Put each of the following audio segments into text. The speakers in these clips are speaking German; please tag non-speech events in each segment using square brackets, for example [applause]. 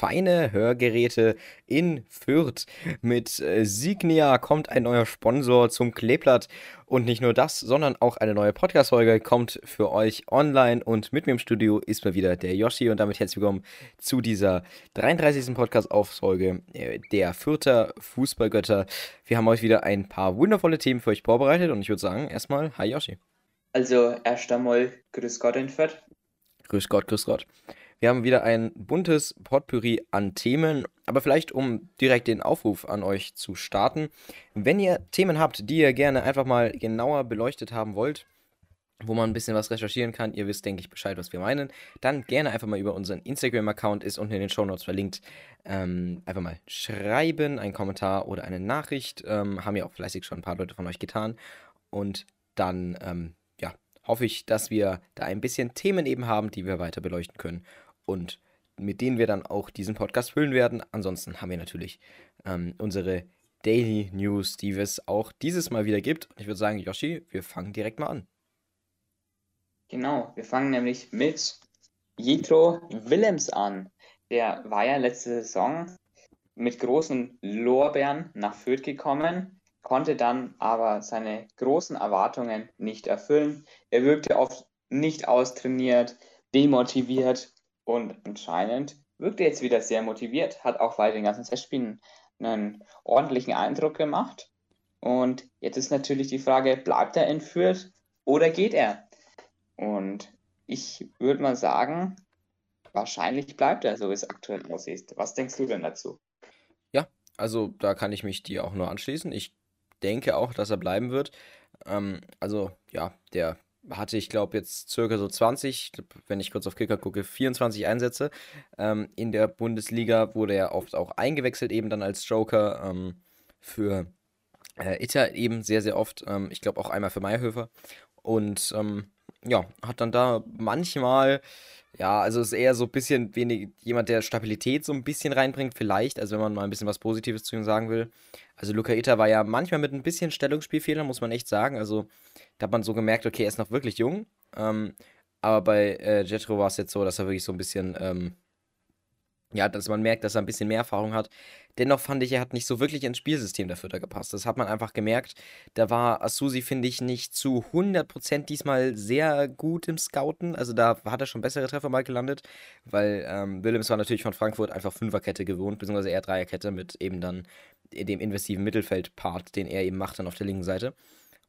feine Hörgeräte in Fürth. Mit äh, Signia kommt ein neuer Sponsor zum Kleeblatt. Und nicht nur das, sondern auch eine neue Podcast-Folge kommt für euch online. Und mit mir im Studio ist mal wieder der Yoshi. Und damit herzlich willkommen zu dieser 33. Podcast-Auffolge äh, der Fürther Fußballgötter. Wir haben euch wieder ein paar wundervolle Themen für euch vorbereitet. Und ich würde sagen, erstmal, hi Yoshi. Also erst einmal Grüß Gott in Fürth. Grüß Gott, grüß Gott. Wir haben wieder ein buntes Potpourri an Themen, aber vielleicht um direkt den Aufruf an euch zu starten. Wenn ihr Themen habt, die ihr gerne einfach mal genauer beleuchtet haben wollt, wo man ein bisschen was recherchieren kann, ihr wisst, denke ich, Bescheid, was wir meinen, dann gerne einfach mal über unseren Instagram-Account, ist unten in den Show Notes verlinkt, ähm, einfach mal schreiben, einen Kommentar oder eine Nachricht. Ähm, haben ja auch fleißig schon ein paar Leute von euch getan. Und dann, ähm, ja, hoffe ich, dass wir da ein bisschen Themen eben haben, die wir weiter beleuchten können und mit denen wir dann auch diesen Podcast füllen werden. Ansonsten haben wir natürlich ähm, unsere Daily News, die es auch dieses Mal wieder gibt. Und ich würde sagen, Yoshi, wir fangen direkt mal an. Genau, wir fangen nämlich mit Jethro Willems an. Der war ja letzte Saison mit großen Lorbeeren nach Fürth gekommen, konnte dann aber seine großen Erwartungen nicht erfüllen. Er wirkte oft nicht austrainiert, demotiviert und anscheinend wirkt er jetzt wieder sehr motiviert, hat auch bei den ganzen Testspielen einen ordentlichen Eindruck gemacht. Und jetzt ist natürlich die Frage, bleibt er entführt oder geht er? Und ich würde mal sagen, wahrscheinlich bleibt er, so wie es aktuell aussieht. Was denkst du denn dazu? Ja, also da kann ich mich dir auch nur anschließen. Ich denke auch, dass er bleiben wird. Ähm, also ja, der hatte ich glaube jetzt circa so 20, wenn ich kurz auf Kicker gucke, 24 Einsätze. Ähm, in der Bundesliga wurde er oft auch eingewechselt, eben dann als Joker ähm, für äh, Itter eben sehr, sehr oft. Ähm, ich glaube auch einmal für Meyerhöfer. Und ähm, ja, hat dann da manchmal, ja, also ist eher so ein bisschen wenig jemand, der Stabilität so ein bisschen reinbringt, vielleicht, also wenn man mal ein bisschen was Positives zu ihm sagen will. Also Luca Itter war ja manchmal mit ein bisschen Stellungsspielfehlern, muss man echt sagen. Also da hat man so gemerkt, okay, er ist noch wirklich jung. Ähm, aber bei äh, Jetro war es jetzt so, dass er wirklich so ein bisschen, ähm, ja, dass man merkt, dass er ein bisschen mehr Erfahrung hat. Dennoch fand ich, er hat nicht so wirklich ins Spielsystem der Fütter gepasst. Das hat man einfach gemerkt. Da war Asusi, finde ich, nicht zu 100% diesmal sehr gut im Scouten. Also da hat er schon bessere Treffer mal gelandet, weil ähm, Willems war natürlich von Frankfurt einfach Fünferkette gewohnt, beziehungsweise eher Dreierkette mit eben dann dem investiven Mittelfeld-Part, den er eben macht dann auf der linken Seite.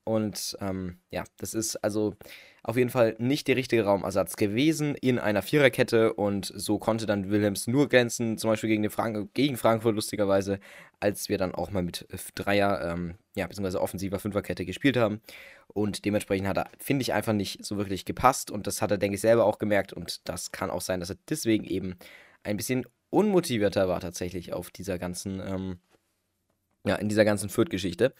Und ähm, ja, das ist also auf jeden Fall nicht der richtige Raumersatz gewesen in einer Viererkette. Und so konnte dann Wilhelms nur glänzen, zum Beispiel gegen, Frank gegen Frankfurt lustigerweise, als wir dann auch mal mit Dreier, ähm, ja, beziehungsweise offensiver Fünferkette gespielt haben. Und dementsprechend hat er, finde ich, einfach nicht so wirklich gepasst. Und das hat er, denke ich, selber auch gemerkt. Und das kann auch sein, dass er deswegen eben ein bisschen unmotivierter war tatsächlich auf dieser ganzen, ähm, ja, in dieser ganzen Fürth-Geschichte.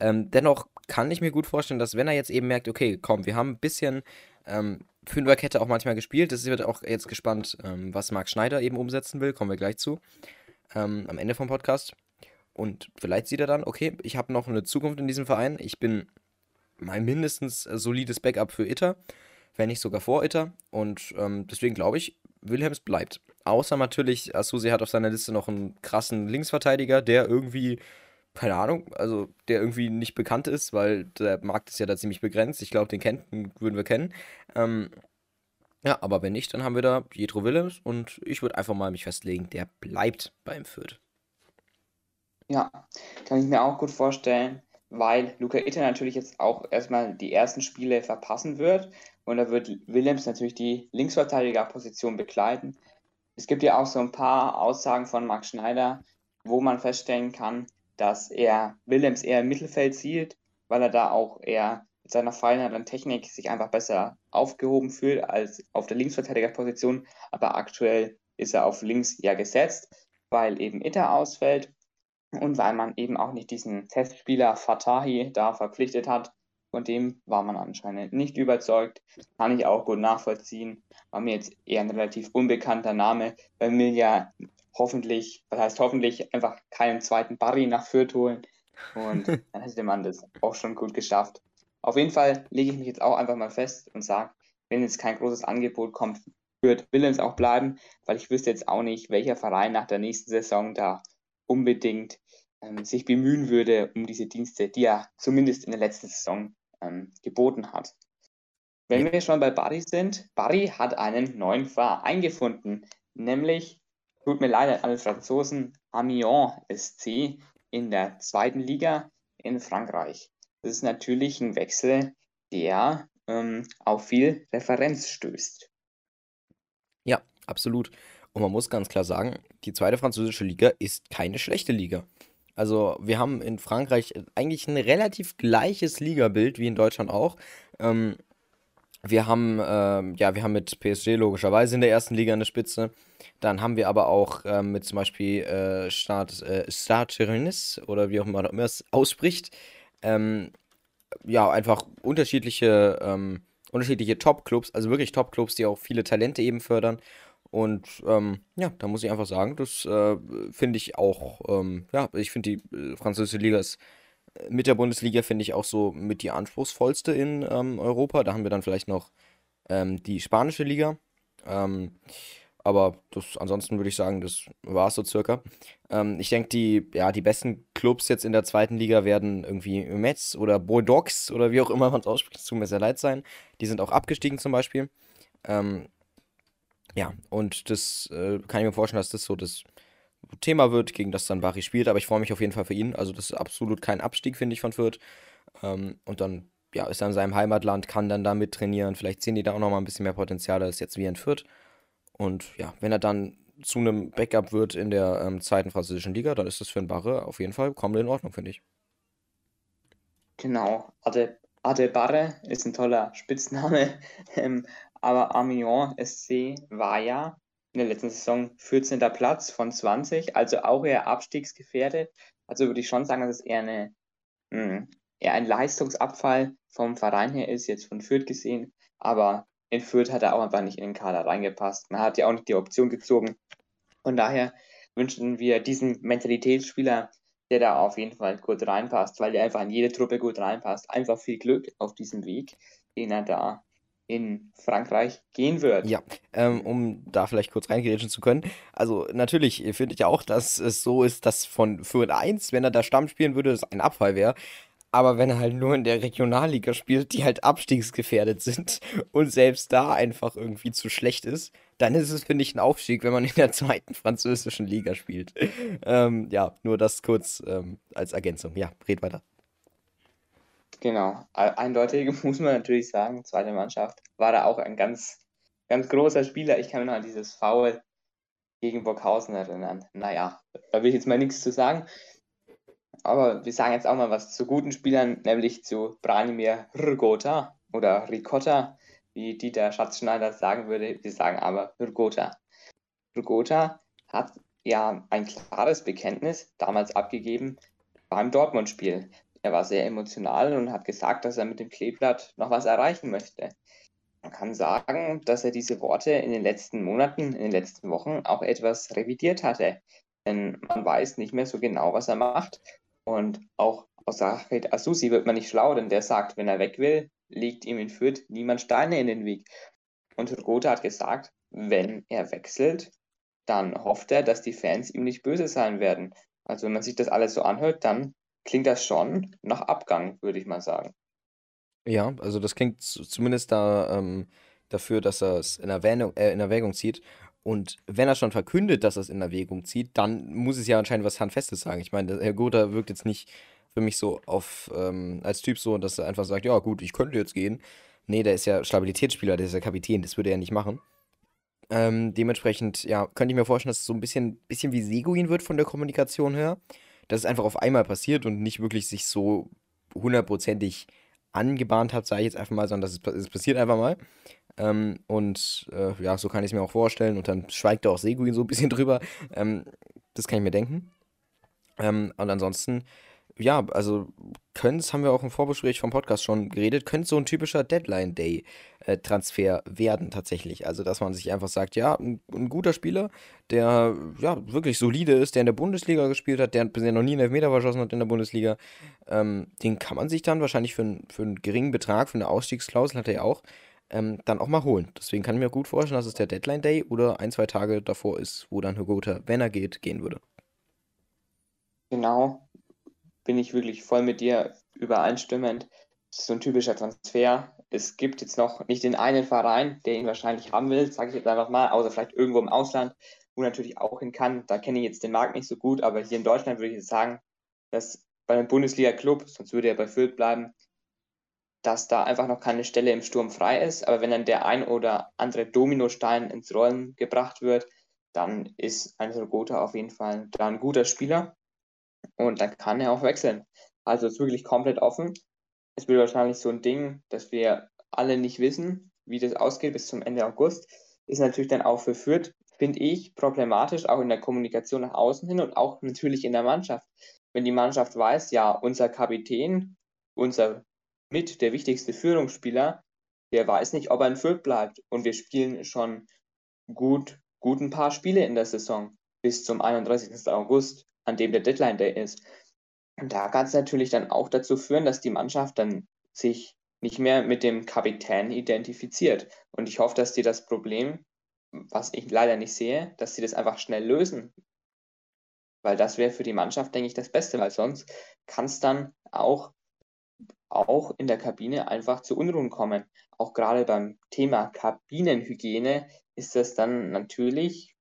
Ähm, dennoch kann ich mir gut vorstellen, dass wenn er jetzt eben merkt, okay, komm, wir haben ein bisschen ähm, Fünferkette auch manchmal gespielt. Das wird auch jetzt gespannt, ähm, was Marc Schneider eben umsetzen will. Kommen wir gleich zu. Ähm, am Ende vom Podcast. Und vielleicht sieht er dann, okay, ich habe noch eine Zukunft in diesem Verein. Ich bin mein mindestens solides Backup für Itter, wenn nicht sogar vor Itter. Und ähm, deswegen glaube ich, Wilhelms bleibt. Außer natürlich, Asusi hat auf seiner Liste noch einen krassen Linksverteidiger, der irgendwie keine Ahnung, also der irgendwie nicht bekannt ist, weil der Markt ist ja da ziemlich begrenzt. Ich glaube, den kennt, würden wir kennen. Ähm, ja, aber wenn nicht, dann haben wir da Pietro Willems und ich würde einfach mal mich festlegen, der bleibt beim Fürth. Ja, kann ich mir auch gut vorstellen, weil Luca Itter natürlich jetzt auch erstmal die ersten Spiele verpassen wird und da wird Willems natürlich die Linksverteidigerposition begleiten. Es gibt ja auch so ein paar Aussagen von Marc Schneider, wo man feststellen kann, dass er Willems eher im Mittelfeld sieht, weil er da auch eher mit seiner feineren Technik sich einfach besser aufgehoben fühlt als auf der Linksverteidigerposition. Aber aktuell ist er auf links ja gesetzt, weil eben Itter ausfällt und weil man eben auch nicht diesen Testspieler Fatahi da verpflichtet hat. Von dem war man anscheinend nicht überzeugt. Kann ich auch gut nachvollziehen. War mir jetzt eher ein relativ unbekannter Name, weil mir ja hoffentlich, was heißt hoffentlich, einfach keinen zweiten Barry nach Fürth holen. Und [laughs] dann hätte man das auch schon gut geschafft. Auf jeden Fall lege ich mich jetzt auch einfach mal fest und sage, wenn jetzt kein großes Angebot kommt, wird Willems auch bleiben, weil ich wüsste jetzt auch nicht, welcher Verein nach der nächsten Saison da unbedingt ähm, sich bemühen würde um diese Dienste, die er zumindest in der letzten Saison ähm, geboten hat. Wenn wir schon bei Barry sind, Barry hat einen neuen Verein gefunden, nämlich, tut mir leid an alle Franzosen, Amiens SC in der zweiten Liga in Frankreich. Das ist natürlich ein Wechsel, der ähm, auf viel Referenz stößt. Ja, absolut. Und man muss ganz klar sagen, die zweite französische Liga ist keine schlechte Liga. Also wir haben in Frankreich eigentlich ein relativ gleiches Ligabild wie in Deutschland auch. Ähm, wir haben, ähm, ja, wir haben mit PSG logischerweise in der ersten Liga eine Spitze. Dann haben wir aber auch ähm, mit zum Beispiel äh, Stade, äh, Stade oder wie auch immer man es ausspricht, ähm, ja, einfach unterschiedliche, ähm, unterschiedliche Top-Clubs, also wirklich Top-Clubs, die auch viele Talente eben fördern. Und ähm, ja, da muss ich einfach sagen, das äh, finde ich auch, ähm, ja, ich finde die äh, französische Liga ist mit der Bundesliga, finde ich auch so mit die anspruchsvollste in ähm, Europa. Da haben wir dann vielleicht noch ähm, die spanische Liga. Ähm, aber das, ansonsten würde ich sagen, das war es so circa. Ähm, ich denke, die, ja, die besten Clubs jetzt in der zweiten Liga werden irgendwie Metz oder Bordeaux oder wie auch immer man es ausspricht. Es tut mir sehr leid sein. Die sind auch abgestiegen zum Beispiel. Ähm, ja, und das äh, kann ich mir vorstellen, dass das so das Thema wird, gegen das dann Bari spielt. Aber ich freue mich auf jeden Fall für ihn. Also, das ist absolut kein Abstieg, finde ich, von Fürth. Ähm, und dann ja, ist er in seinem Heimatland, kann dann da mit trainieren. Vielleicht sehen die da auch nochmal ein bisschen mehr Potenzial als jetzt wie in Fürth. Und ja, wenn er dann zu einem Backup wird in der ähm, zweiten französischen Liga, dann ist das für einen Barre auf jeden Fall komplett in Ordnung, finde ich. Genau, Ade, Ade Barre ist ein toller Spitzname, [laughs] ähm, aber Amiens SC war ja in der letzten Saison 14. Platz von 20, also auch eher abstiegsgefährdet. Also würde ich schon sagen, dass es eher, eine, hm, eher ein Leistungsabfall vom Verein her ist, jetzt von Fürth gesehen. Aber in Fürth hat er auch einfach nicht in den Kader reingepasst. Man hat ja auch nicht die Option gezogen. Von daher wünschen wir diesen Mentalitätsspieler, der da auf jeden Fall gut reinpasst, weil der einfach in jede Truppe gut reinpasst, einfach viel Glück auf diesem Weg, den er da in Frankreich gehen wird. Ja, ähm, um da vielleicht kurz reingerätschen zu können. Also natürlich finde ich ja auch, dass es so ist, dass von Fürth 1, wenn er da Stamm spielen würde, es ein Abfall wäre. Aber wenn er halt nur in der Regionalliga spielt, die halt abstiegsgefährdet sind [laughs] und selbst da einfach irgendwie zu schlecht ist, dann ist es, finde ich, ein Aufstieg, wenn man in der zweiten französischen Liga spielt. [laughs] ähm, ja, nur das kurz ähm, als Ergänzung. Ja, red weiter. Genau, eindeutig [laughs] muss man natürlich sagen, zweite Mannschaft war da auch ein ganz, ganz großer Spieler. Ich kann mich noch an dieses Foul gegen Burghausen erinnern. Naja, da will ich jetzt mal nichts zu sagen. Aber wir sagen jetzt auch mal was zu guten Spielern, nämlich zu Branimir Rgota oder Ricotta, wie Dieter Schatzschneider sagen würde. Wir sagen aber Rgota. Rgota hat ja ein klares Bekenntnis damals abgegeben beim Dortmund-Spiel. Er war sehr emotional und hat gesagt, dass er mit dem Kleeblatt noch was erreichen möchte. Man kann sagen, dass er diese Worte in den letzten Monaten, in den letzten Wochen auch etwas revidiert hatte. Denn man weiß nicht mehr so genau, was er macht. Und auch aus Rachid Asusi wird man nicht schlau, denn der sagt, wenn er weg will, legt ihm in Fürth niemand Steine in den Weg. Und Gotha hat gesagt, wenn er wechselt, dann hofft er, dass die Fans ihm nicht böse sein werden. Also wenn man sich das alles so anhört, dann klingt das schon nach Abgang, würde ich mal sagen. Ja, also das klingt zumindest da ähm, dafür, dass er es in Erwähnung, äh, in Erwägung zieht. Und wenn er schon verkündet, dass er es in Erwägung zieht, dann muss es ja anscheinend was Handfestes sagen. Ich meine, Herr Gotha wirkt jetzt nicht für mich so auf, ähm, als Typ so, dass er einfach sagt, ja gut, ich könnte jetzt gehen. Nee, der ist ja Stabilitätsspieler, der ist ja Kapitän, das würde er nicht machen. Ähm, dementsprechend, ja, könnte ich mir vorstellen, dass es so ein bisschen, bisschen wie Seguin wird von der Kommunikation her. Dass es einfach auf einmal passiert und nicht wirklich sich so hundertprozentig angebahnt hat, sage ich jetzt einfach mal, sondern dass es, es passiert einfach mal. Ähm, und äh, ja, so kann ich es mir auch vorstellen. Und dann schweigt auch Seguin so ein bisschen [laughs] drüber. Ähm, das kann ich mir denken. Ähm, und ansonsten, ja, also könnte haben wir auch im Vorbesprich vom Podcast schon geredet, könnte so ein typischer Deadline-Day-Transfer werden tatsächlich. Also, dass man sich einfach sagt, ja, ein, ein, guter Spieler, der ja wirklich solide ist, der in der Bundesliga gespielt hat, der bisher noch nie einen Elfmeter verschossen hat in der Bundesliga, ähm, den kann man sich dann wahrscheinlich für, für einen geringen Betrag, für eine Ausstiegsklausel hat er ja auch, ähm, dann auch mal holen. Deswegen kann ich mir gut vorstellen, dass es der Deadline Day oder ein, zwei Tage davor ist, wo dann Hugota, wenn er geht, gehen würde. Genau, bin ich wirklich voll mit dir übereinstimmend. So ein typischer Transfer. Es gibt jetzt noch nicht den einen Verein, der ihn wahrscheinlich haben will, sage ich jetzt einfach mal, außer vielleicht irgendwo im Ausland, wo natürlich auch hin kann. Da kenne ich jetzt den Markt nicht so gut, aber hier in Deutschland würde ich jetzt sagen, dass bei einem Bundesliga-Club, sonst würde er bei Fürth bleiben, dass da einfach noch keine Stelle im Sturm frei ist. Aber wenn dann der ein oder andere Dominostein ins Rollen gebracht wird, dann ist ein Gotha auf jeden Fall da ein guter Spieler und dann kann er auch wechseln. Also ist wirklich komplett offen. Es wird wahrscheinlich so ein Ding, dass wir alle nicht wissen, wie das ausgeht bis zum Ende August. Ist natürlich dann auch für Fürth, finde ich, problematisch, auch in der Kommunikation nach außen hin und auch natürlich in der Mannschaft. Wenn die Mannschaft weiß, ja, unser Kapitän, unser mit der wichtigste Führungsspieler, der weiß nicht, ob er in Fürth bleibt. Und wir spielen schon gut, gut ein paar Spiele in der Saison bis zum 31. August, an dem der Deadline Day ist. Und da kann es natürlich dann auch dazu führen, dass die Mannschaft dann sich nicht mehr mit dem Kapitän identifiziert. Und ich hoffe, dass die das Problem, was ich leider nicht sehe, dass sie das einfach schnell lösen. Weil das wäre für die Mannschaft, denke ich, das Beste, weil sonst kann es dann auch, auch in der Kabine einfach zu Unruhen kommen. Auch gerade beim Thema Kabinenhygiene ist das dann natürlich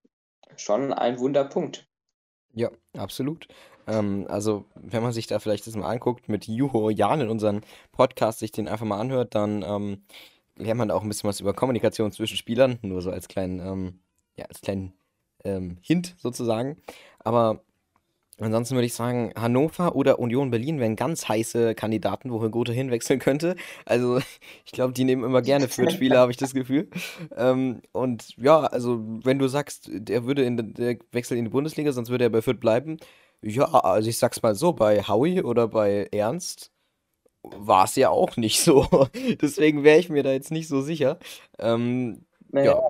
schon ein Wunderpunkt. Ja, absolut. Ähm, also, wenn man sich da vielleicht das mal anguckt, mit Juho Jan in unserem Podcast, sich den einfach mal anhört, dann ähm, lernt man auch ein bisschen was über Kommunikation zwischen Spielern, nur so als kleinen, ähm, ja, als kleinen ähm, Hint sozusagen. Aber Ansonsten würde ich sagen, Hannover oder Union Berlin wären ganz heiße Kandidaten, wo Gotha hinwechseln könnte. Also, [laughs] ich glaube, die nehmen immer gerne [laughs] Fürth-Spieler, habe ich das Gefühl. Ähm, und ja, also, wenn du sagst, der würde in der Wechsel in die Bundesliga, sonst würde er bei Fürth bleiben. Ja, also ich sag's mal so, bei Howie oder bei Ernst war es ja auch nicht so. [laughs] Deswegen wäre ich mir da jetzt nicht so sicher. Ähm, naja.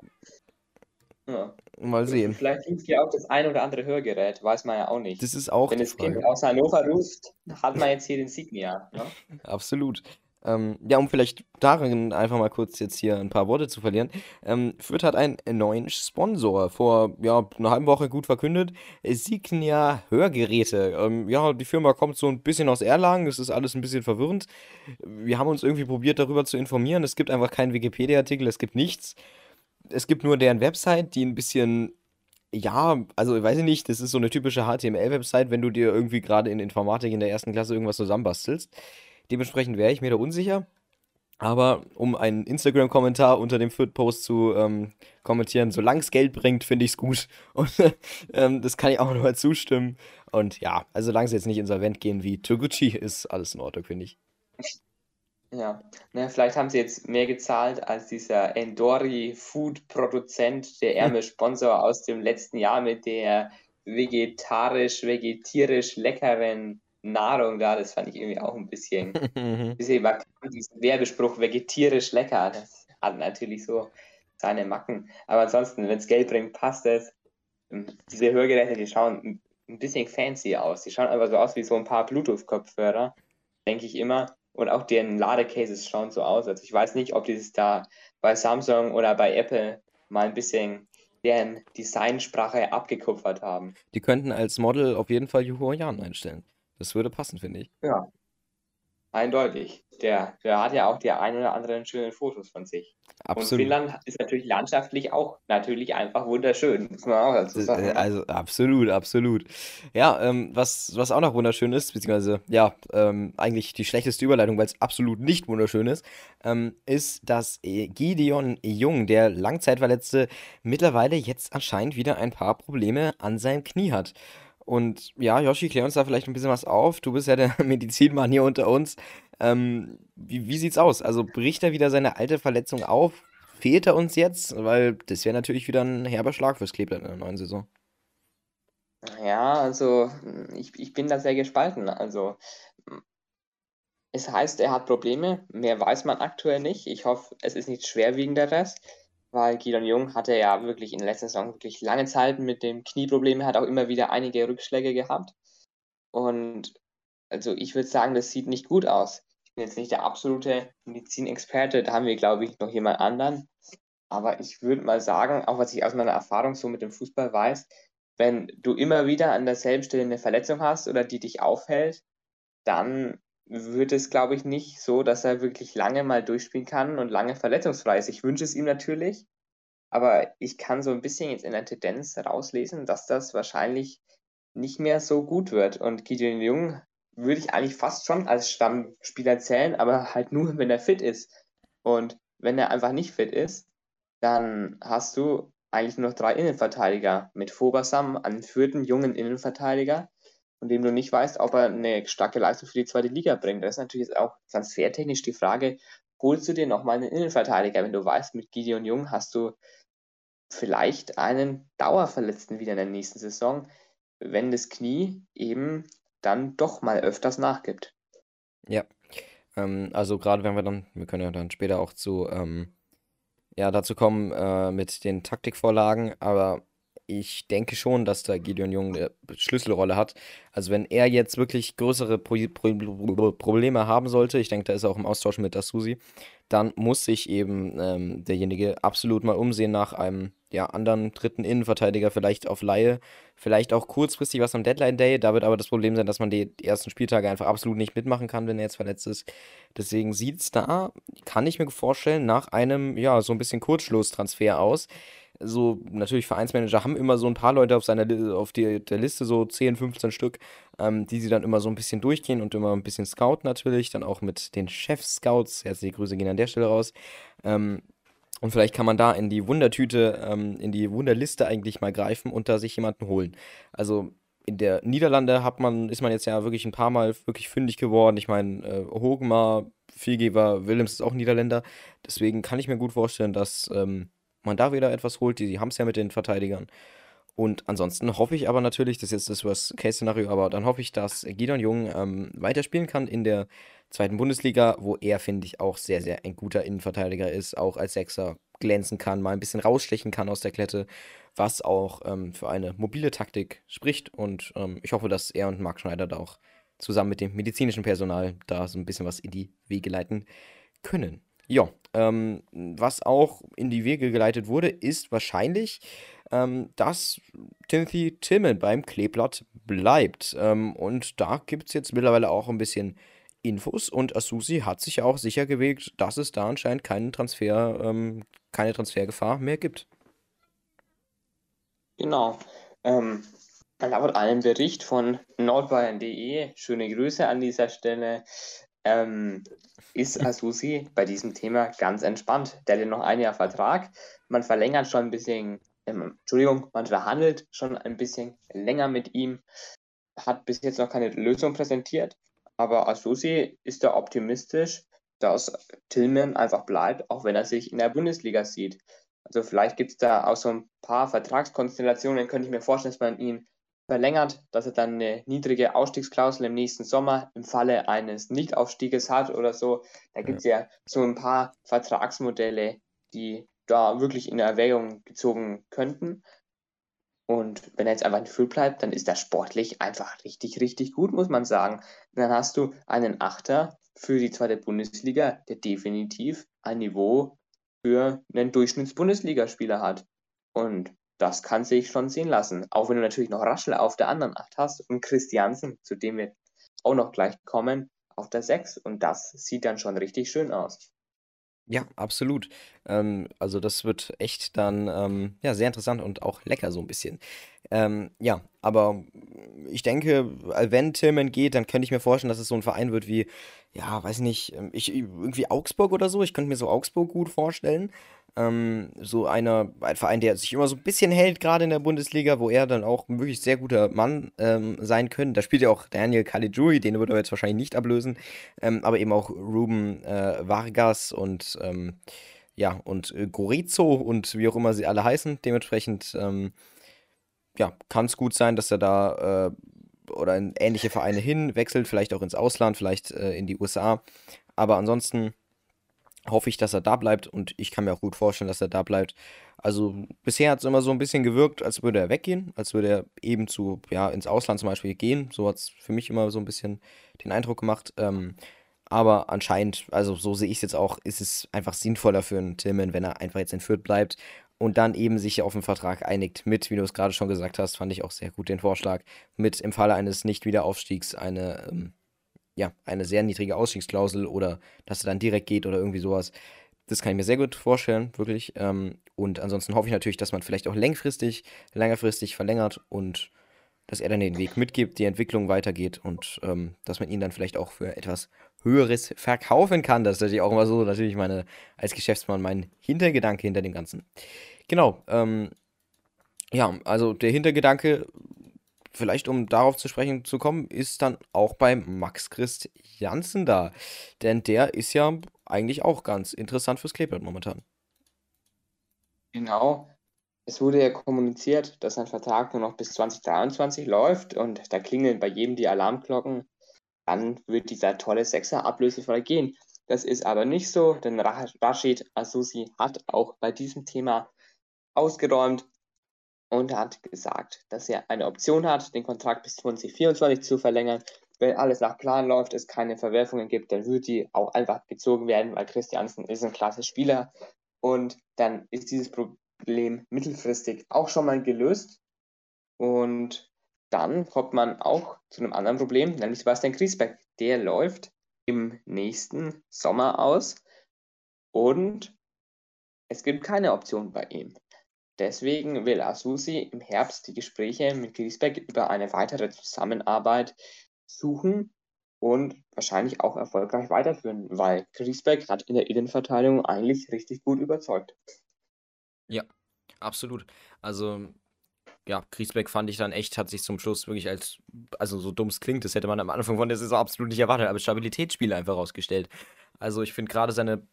ja. ja. Mal sehen. Vielleicht ruft ja auch das ein oder andere Hörgerät, weiß man ja auch nicht. Das ist auch Wenn das Kind aus Hannover ruft, hat man jetzt hier den Signia. Ne? [laughs] Absolut. Ähm, ja, um vielleicht darin einfach mal kurz jetzt hier ein paar Worte zu verlieren. Ähm, Fürth hat einen neuen Sponsor vor ja, einer halben Woche gut verkündet. Signia Hörgeräte. Ähm, ja, die Firma kommt so ein bisschen aus Erlangen. Das ist alles ein bisschen verwirrend. Wir haben uns irgendwie probiert, darüber zu informieren. Es gibt einfach keinen Wikipedia-Artikel, es gibt nichts es gibt nur deren Website, die ein bisschen, ja, also ich weiß nicht, das ist so eine typische HTML-Website, wenn du dir irgendwie gerade in Informatik in der ersten Klasse irgendwas zusammenbastelst. Dementsprechend wäre ich mir da unsicher. Aber um einen Instagram-Kommentar unter dem Foot-Post zu ähm, kommentieren, solange es Geld bringt, finde ich es gut. [laughs] Und ähm, das kann ich auch nochmal zustimmen. Und ja, also solange sie jetzt nicht insolvent gehen wie Toguchi, ist alles in Ordnung, finde ich. Ja, ne, vielleicht haben sie jetzt mehr gezahlt als dieser Endori Food Produzent, der ärme Sponsor aus dem letzten Jahr mit der vegetarisch, vegetierisch leckeren Nahrung da. Das fand ich irgendwie auch ein bisschen, [laughs] bisschen markant, diesen Werbespruch vegetarisch lecker. Das hat natürlich so seine Macken. Aber ansonsten, wenn es Geld bringt, passt es. Diese Hörgeräte, die schauen ein bisschen fancy aus. Die schauen einfach so aus wie so ein paar Bluetooth-Kopfhörer, denke ich immer. Und auch deren Ladecases schauen so aus. Also ich weiß nicht, ob die es da bei Samsung oder bei Apple mal ein bisschen deren Designsprache abgekupfert haben. Die könnten als Model auf jeden Fall Yuho Yan einstellen. Das würde passen, finde ich. Ja, eindeutig. Der, der hat ja auch die ein oder anderen schönen Fotos von sich. Absolut. Und Finnland ist natürlich landschaftlich auch natürlich einfach wunderschön, muss man auch dazu sagen. Äh, also absolut, absolut. Ja, ähm, was, was auch noch wunderschön ist, beziehungsweise ja, ähm, eigentlich die schlechteste Überleitung, weil es absolut nicht wunderschön ist, ähm, ist, dass Gideon Jung, der Langzeitverletzte, mittlerweile jetzt anscheinend wieder ein paar Probleme an seinem Knie hat. Und ja, Yoshi, klär uns da vielleicht ein bisschen was auf. Du bist ja der [laughs] Medizinmann hier unter uns. Ähm, wie, wie sieht's aus? Also bricht er wieder seine alte Verletzung auf? Fehlt er uns jetzt? Weil das wäre natürlich wieder ein herber Schlag fürs Kleeblatt in der neuen Saison. Ja, also ich, ich bin da sehr gespalten. Also es heißt, er hat Probleme. Mehr weiß man aktuell nicht. Ich hoffe, es ist nicht schwerwiegender Rest, weil Gideon Jung hatte ja wirklich in der letzten Saison wirklich lange Zeit mit dem Knieproblem, hat auch immer wieder einige Rückschläge gehabt. Und also ich würde sagen, das sieht nicht gut aus bin jetzt nicht der absolute Medizinexperte, da haben wir, glaube ich, noch jemand anderen. Aber ich würde mal sagen, auch was ich aus meiner Erfahrung so mit dem Fußball weiß, wenn du immer wieder an derselben Stelle eine Verletzung hast oder die dich aufhält, dann wird es, glaube ich, nicht so, dass er wirklich lange mal durchspielen kann und lange verletzungsfrei ist. Ich wünsche es ihm natürlich, aber ich kann so ein bisschen jetzt in der Tendenz rauslesen, dass das wahrscheinlich nicht mehr so gut wird. Und Gideon Jung würde ich eigentlich fast schon als Stammspieler zählen, aber halt nur, wenn er fit ist. Und wenn er einfach nicht fit ist, dann hast du eigentlich nur noch drei Innenverteidiger mit Fobersam, einen vierten jungen Innenverteidiger, von dem du nicht weißt, ob er eine starke Leistung für die zweite Liga bringt. Das ist natürlich auch transfertechnisch die Frage, holst du dir nochmal einen Innenverteidiger, wenn du weißt, mit Gideon Jung hast du vielleicht einen Dauerverletzten wieder in der nächsten Saison, wenn das Knie eben dann doch mal öfters nachgibt. Ja, ähm, also gerade wenn wir dann, wir können ja dann später auch zu, ähm, ja, dazu kommen äh, mit den Taktikvorlagen, aber ich denke schon, dass da Gideon Jung eine Schlüsselrolle hat. Also wenn er jetzt wirklich größere Pro Pro Probleme haben sollte, ich denke, da ist er auch im Austausch mit Asusi, dann muss sich eben ähm, derjenige absolut mal umsehen nach einem ja, anderen dritten Innenverteidiger, vielleicht auf Laie, vielleicht auch kurzfristig was am Deadline Day. Da wird aber das Problem sein, dass man die ersten Spieltage einfach absolut nicht mitmachen kann, wenn er jetzt verletzt ist. Deswegen sieht es da, kann ich mir vorstellen, nach einem, ja, so ein bisschen Kurzschlusstransfer aus. So, natürlich Vereinsmanager haben immer so ein paar Leute auf seiner auf die, der Liste, so 10, 15 Stück, ähm, die sie dann immer so ein bisschen durchgehen und immer ein bisschen scouten natürlich, dann auch mit den Chef-Scouts. Herzliche Grüße gehen an der Stelle raus. Ähm, und vielleicht kann man da in die Wundertüte, ähm, in die Wunderliste eigentlich mal greifen und da sich jemanden holen. Also in der Niederlande hat man, ist man jetzt ja wirklich ein paar Mal wirklich fündig geworden. Ich meine, äh, Hogmar, Vielgeber, Willems ist auch Niederländer. Deswegen kann ich mir gut vorstellen, dass ähm, man da wieder etwas holt. Die, die haben es ja mit den Verteidigern. Und ansonsten hoffe ich aber natürlich, das ist jetzt das Worst-Case-Szenario, aber dann hoffe ich, dass Gideon Jung ähm, weiterspielen kann in der zweiten Bundesliga, wo er, finde ich, auch sehr, sehr ein guter Innenverteidiger ist, auch als Sechser glänzen kann, mal ein bisschen rausstechen kann aus der Klette, was auch ähm, für eine mobile Taktik spricht. Und ähm, ich hoffe, dass er und Marc Schneider da auch zusammen mit dem medizinischen Personal da so ein bisschen was in die Wege leiten können. Ja, ähm, was auch in die Wege geleitet wurde, ist wahrscheinlich, ähm, dass Timothy Tillman beim Kleeblatt bleibt. Ähm, und da gibt es jetzt mittlerweile auch ein bisschen Infos und Asusi hat sich auch sicher gewegt, dass es da anscheinend keinen Transfer, ähm, keine Transfergefahr mehr gibt. Genau. Ähm, laut einem Bericht von nordbayern.de, schöne Grüße an dieser Stelle, ähm, ist Asusi [laughs] bei diesem Thema ganz entspannt. Der hat ja noch ein Jahr Vertrag. Man verlängert schon ein bisschen, ähm, Entschuldigung, man verhandelt schon ein bisschen länger mit ihm, hat bis jetzt noch keine Lösung präsentiert. Aber Asusi ist da optimistisch, dass Tillman einfach bleibt, auch wenn er sich in der Bundesliga sieht. Also vielleicht gibt es da auch so ein paar Vertragskonstellationen, könnte ich mir vorstellen, dass man ihn verlängert, dass er dann eine niedrige Ausstiegsklausel im nächsten Sommer im Falle eines Nichtaufstieges hat oder so. Da gibt es ja. ja so ein paar Vertragsmodelle, die da wirklich in Erwägung gezogen könnten. Und wenn er jetzt einfach in Füll bleibt, dann ist er sportlich einfach richtig, richtig gut, muss man sagen. dann hast du einen Achter für die zweite Bundesliga, der definitiv ein Niveau für einen Durchschnitts-Bundesligaspieler hat. Und das kann sich schon sehen lassen. Auch wenn du natürlich noch Raschel auf der anderen Acht hast und Christiansen, zu dem wir auch noch gleich kommen, auf der 6. Und das sieht dann schon richtig schön aus. Ja, absolut. Ähm, also das wird echt dann ähm, ja, sehr interessant und auch lecker so ein bisschen. Ähm, ja, aber ich denke, wenn Tillman geht, dann könnte ich mir vorstellen, dass es so ein Verein wird wie, ja, weiß nicht, ähm, ich, irgendwie Augsburg oder so. Ich könnte mir so Augsburg gut vorstellen. Ähm, so einer, ein Verein, der sich immer so ein bisschen hält, gerade in der Bundesliga, wo er dann auch ein wirklich sehr guter Mann ähm, sein könnte. Da spielt ja auch Daniel Caligiuri, den würde er jetzt wahrscheinlich nicht ablösen, ähm, aber eben auch Ruben äh, Vargas und ähm, ja, und äh, Gorizo und wie auch immer sie alle heißen. Dementsprechend, ähm, ja, kann es gut sein, dass er da äh, oder in ähnliche Vereine hinwechselt, vielleicht auch ins Ausland, vielleicht äh, in die USA. Aber ansonsten hoffe ich, dass er da bleibt und ich kann mir auch gut vorstellen, dass er da bleibt. Also bisher hat es immer so ein bisschen gewirkt, als würde er weggehen, als würde er eben zu, ja, ins Ausland zum Beispiel gehen. So hat es für mich immer so ein bisschen den Eindruck gemacht. Ähm, Aber anscheinend, also so sehe ich es jetzt auch, ist es einfach sinnvoller für einen Tillman, wenn er einfach jetzt in Fürth bleibt und dann eben sich auf einen Vertrag einigt mit, wie du es gerade schon gesagt hast, fand ich auch sehr gut den Vorschlag, mit im Falle eines Nicht-Wiederaufstiegs eine, ähm, ja, eine sehr niedrige Ausstiegsklausel oder dass er dann direkt geht oder irgendwie sowas. Das kann ich mir sehr gut vorstellen, wirklich. Ähm, und ansonsten hoffe ich natürlich, dass man vielleicht auch längfristig, längerfristig verlängert und dass er dann den Weg mitgibt, die Entwicklung weitergeht und ähm, dass man ihn dann vielleicht auch für etwas Höheres verkaufen kann. Das ist natürlich auch immer so, natürlich meine, als Geschäftsmann mein Hintergedanke hinter dem Ganzen. Genau, ähm, ja, also der Hintergedanke, vielleicht um darauf zu sprechen zu kommen, ist dann auch bei Max Christ Janssen da. Denn der ist ja eigentlich auch ganz interessant fürs Kleeblatt momentan. Genau. Es wurde ja kommuniziert, dass sein Vertrag nur noch bis 2023 läuft und da klingeln bei jedem die Alarmglocken. Dann wird dieser tolle Sechser ablösefrei gehen. Das ist aber nicht so, denn Rashid Asusi hat auch bei diesem Thema ausgeräumt und hat gesagt, dass er eine Option hat, den Kontrakt bis 2024 zu verlängern. Wenn alles nach Plan läuft, es keine Verwerfungen gibt, dann wird die auch einfach gezogen werden, weil Christiansen ist ein klasse Spieler und dann ist dieses Problem mittelfristig auch schon mal gelöst. Und dann kommt man auch zu einem anderen Problem, nämlich Sebastian Griesbeck. Der läuft im nächsten Sommer aus und es gibt keine Option bei ihm. Deswegen will Asusi im Herbst die Gespräche mit Griesbeck über eine weitere Zusammenarbeit suchen und wahrscheinlich auch erfolgreich weiterführen, weil Griesbeck hat in der Innenverteidigung eigentlich richtig gut überzeugt. Ja, absolut. Also, ja, Griesbeck fand ich dann echt, hat sich zum Schluss wirklich als, also so dumm es klingt, das hätte man am Anfang von der Saison absolut nicht erwartet, aber Stabilitätsspiel einfach rausgestellt. Also ich finde gerade seine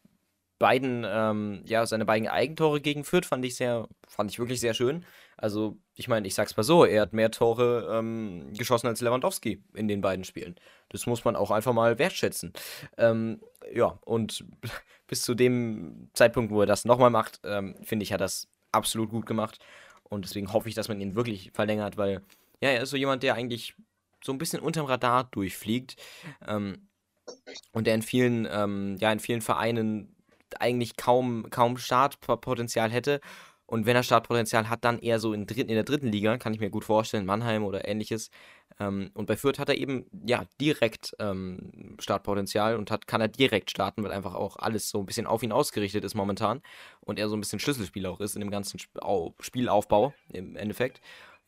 beiden, ähm, ja, seine beiden Eigentore gegen Fürth fand ich sehr, fand ich wirklich sehr schön. Also, ich meine, ich sag's mal so, er hat mehr Tore ähm, geschossen als Lewandowski in den beiden Spielen. Das muss man auch einfach mal wertschätzen. Ähm, ja, und [laughs] bis zu dem Zeitpunkt, wo er das nochmal macht, ähm, finde ich, hat das absolut gut gemacht. Und deswegen hoffe ich, dass man ihn wirklich verlängert, weil, ja, er ist so jemand, der eigentlich so ein bisschen unterm Radar durchfliegt. Ähm, und der in vielen, ähm, ja, in vielen Vereinen eigentlich kaum, kaum Startpotenzial hätte. Und wenn er Startpotenzial hat, dann eher so in, dritten, in der dritten Liga, kann ich mir gut vorstellen, Mannheim oder ähnliches. Ähm, und bei Fürth hat er eben ja direkt ähm, Startpotenzial und hat, kann er direkt starten, weil einfach auch alles so ein bisschen auf ihn ausgerichtet ist momentan und er so ein bisschen Schlüsselspieler auch ist in dem ganzen Spielaufbau im Endeffekt.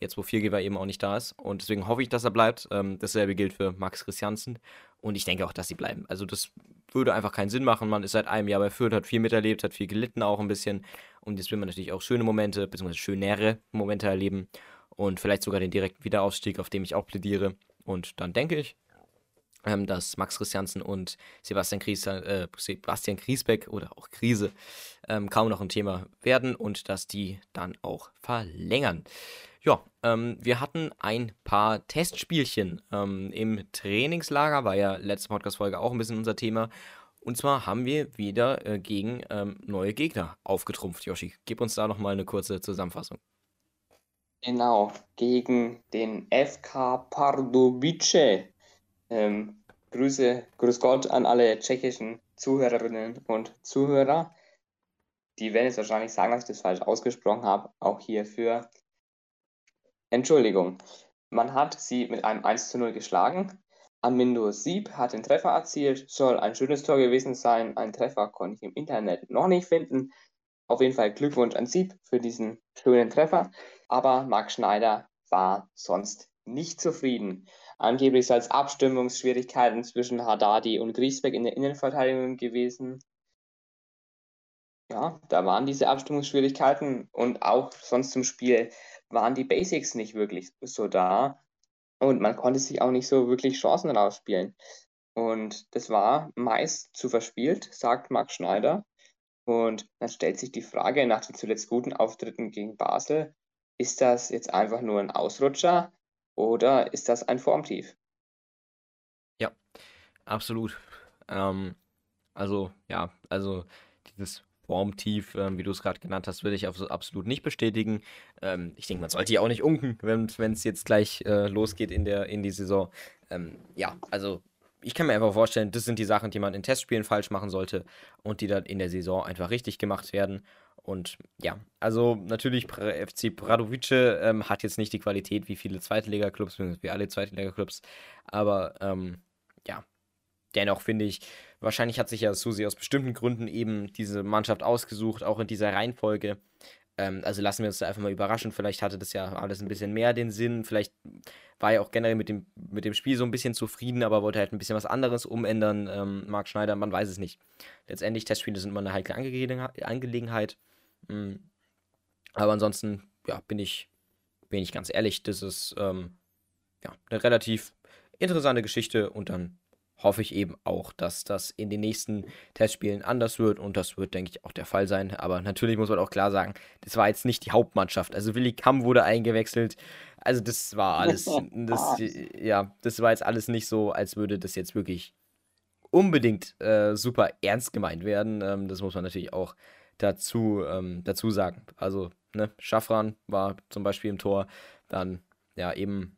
Jetzt, wo Viergeber eben auch nicht da ist. Und deswegen hoffe ich, dass er bleibt. Ähm, dasselbe gilt für Max Christiansen. Und ich denke auch, dass sie bleiben. Also, das würde einfach keinen Sinn machen. Man ist seit einem Jahr bei Fürth, hat viel miterlebt, hat viel gelitten auch ein bisschen. Und jetzt will man natürlich auch schöne Momente, beziehungsweise schönere Momente erleben. Und vielleicht sogar den direkten Wiederaufstieg, auf dem ich auch plädiere. Und dann denke ich, ähm, dass Max Christiansen und Sebastian, Gries, äh, Sebastian Griesbeck oder auch Krise ähm, kaum noch ein Thema werden und dass die dann auch verlängern. Ja, ähm, wir hatten ein paar Testspielchen ähm, im Trainingslager, war ja letzte Podcast-Folge auch ein bisschen unser Thema. Und zwar haben wir wieder äh, gegen ähm, neue Gegner aufgetrumpft. Yoshi, gib uns da nochmal eine kurze Zusammenfassung. Genau, gegen den FK Pardubice. Ähm, Grüße, Grüß Gott an alle tschechischen Zuhörerinnen und Zuhörer. Die werden jetzt wahrscheinlich sagen, dass ich das falsch ausgesprochen habe. Auch hierfür Entschuldigung, man hat sie mit einem 1 zu 0 geschlagen. Amindo Sieb hat den Treffer erzielt, soll ein schönes Tor gewesen sein. Ein Treffer konnte ich im Internet noch nicht finden. Auf jeden Fall Glückwunsch an Sieb für diesen schönen Treffer. Aber Marc Schneider war sonst nicht zufrieden. Angeblich soll es Abstimmungsschwierigkeiten zwischen Haddadi und Griesbeck in der Innenverteidigung gewesen. Ja, da waren diese Abstimmungsschwierigkeiten und auch sonst zum Spiel waren die Basics nicht wirklich so da und man konnte sich auch nicht so wirklich Chancen rausspielen. Und das war meist zu verspielt, sagt Marc Schneider. Und dann stellt sich die Frage nach den zuletzt guten Auftritten gegen Basel, ist das jetzt einfach nur ein Ausrutscher oder ist das ein Formtief? Ja, absolut. Ähm, also, ja, also dieses Formtief, ähm, wie du es gerade genannt hast, würde ich absolut nicht bestätigen. Ähm, ich denke, man sollte ja auch nicht unken, wenn es jetzt gleich äh, losgeht in, der, in die Saison. Ähm, ja, also ich kann mir einfach vorstellen, das sind die Sachen, die man in Testspielen falsch machen sollte und die dann in der Saison einfach richtig gemacht werden. Und ja, also natürlich FC Pradovice ähm, hat jetzt nicht die Qualität wie viele Zweitliga-Clubs, wie alle Zweitliga-Clubs, aber ähm, ja, dennoch finde ich, wahrscheinlich hat sich ja Susi aus bestimmten Gründen eben diese Mannschaft ausgesucht, auch in dieser Reihenfolge. Ähm, also lassen wir uns da einfach mal überraschen. Vielleicht hatte das ja alles ein bisschen mehr den Sinn. Vielleicht war er auch generell mit dem, mit dem Spiel so ein bisschen zufrieden, aber wollte halt ein bisschen was anderes umändern. Ähm, Marc Schneider, man weiß es nicht. Letztendlich, Testspiele sind immer eine heikle Angelegenheit. Mhm. Aber ansonsten, ja, bin ich, bin ich ganz ehrlich, das ist ähm, ja, eine relativ interessante Geschichte und dann hoffe ich eben auch, dass das in den nächsten Testspielen anders wird und das wird, denke ich, auch der Fall sein. Aber natürlich muss man auch klar sagen, das war jetzt nicht die Hauptmannschaft. Also Willi Kamm wurde eingewechselt. Also das war alles, [laughs] das, ja, das war jetzt alles nicht so, als würde das jetzt wirklich unbedingt äh, super ernst gemeint werden. Ähm, das muss man natürlich auch dazu, ähm, dazu sagen. Also, ne, Schaffran war zum Beispiel im Tor, dann ja eben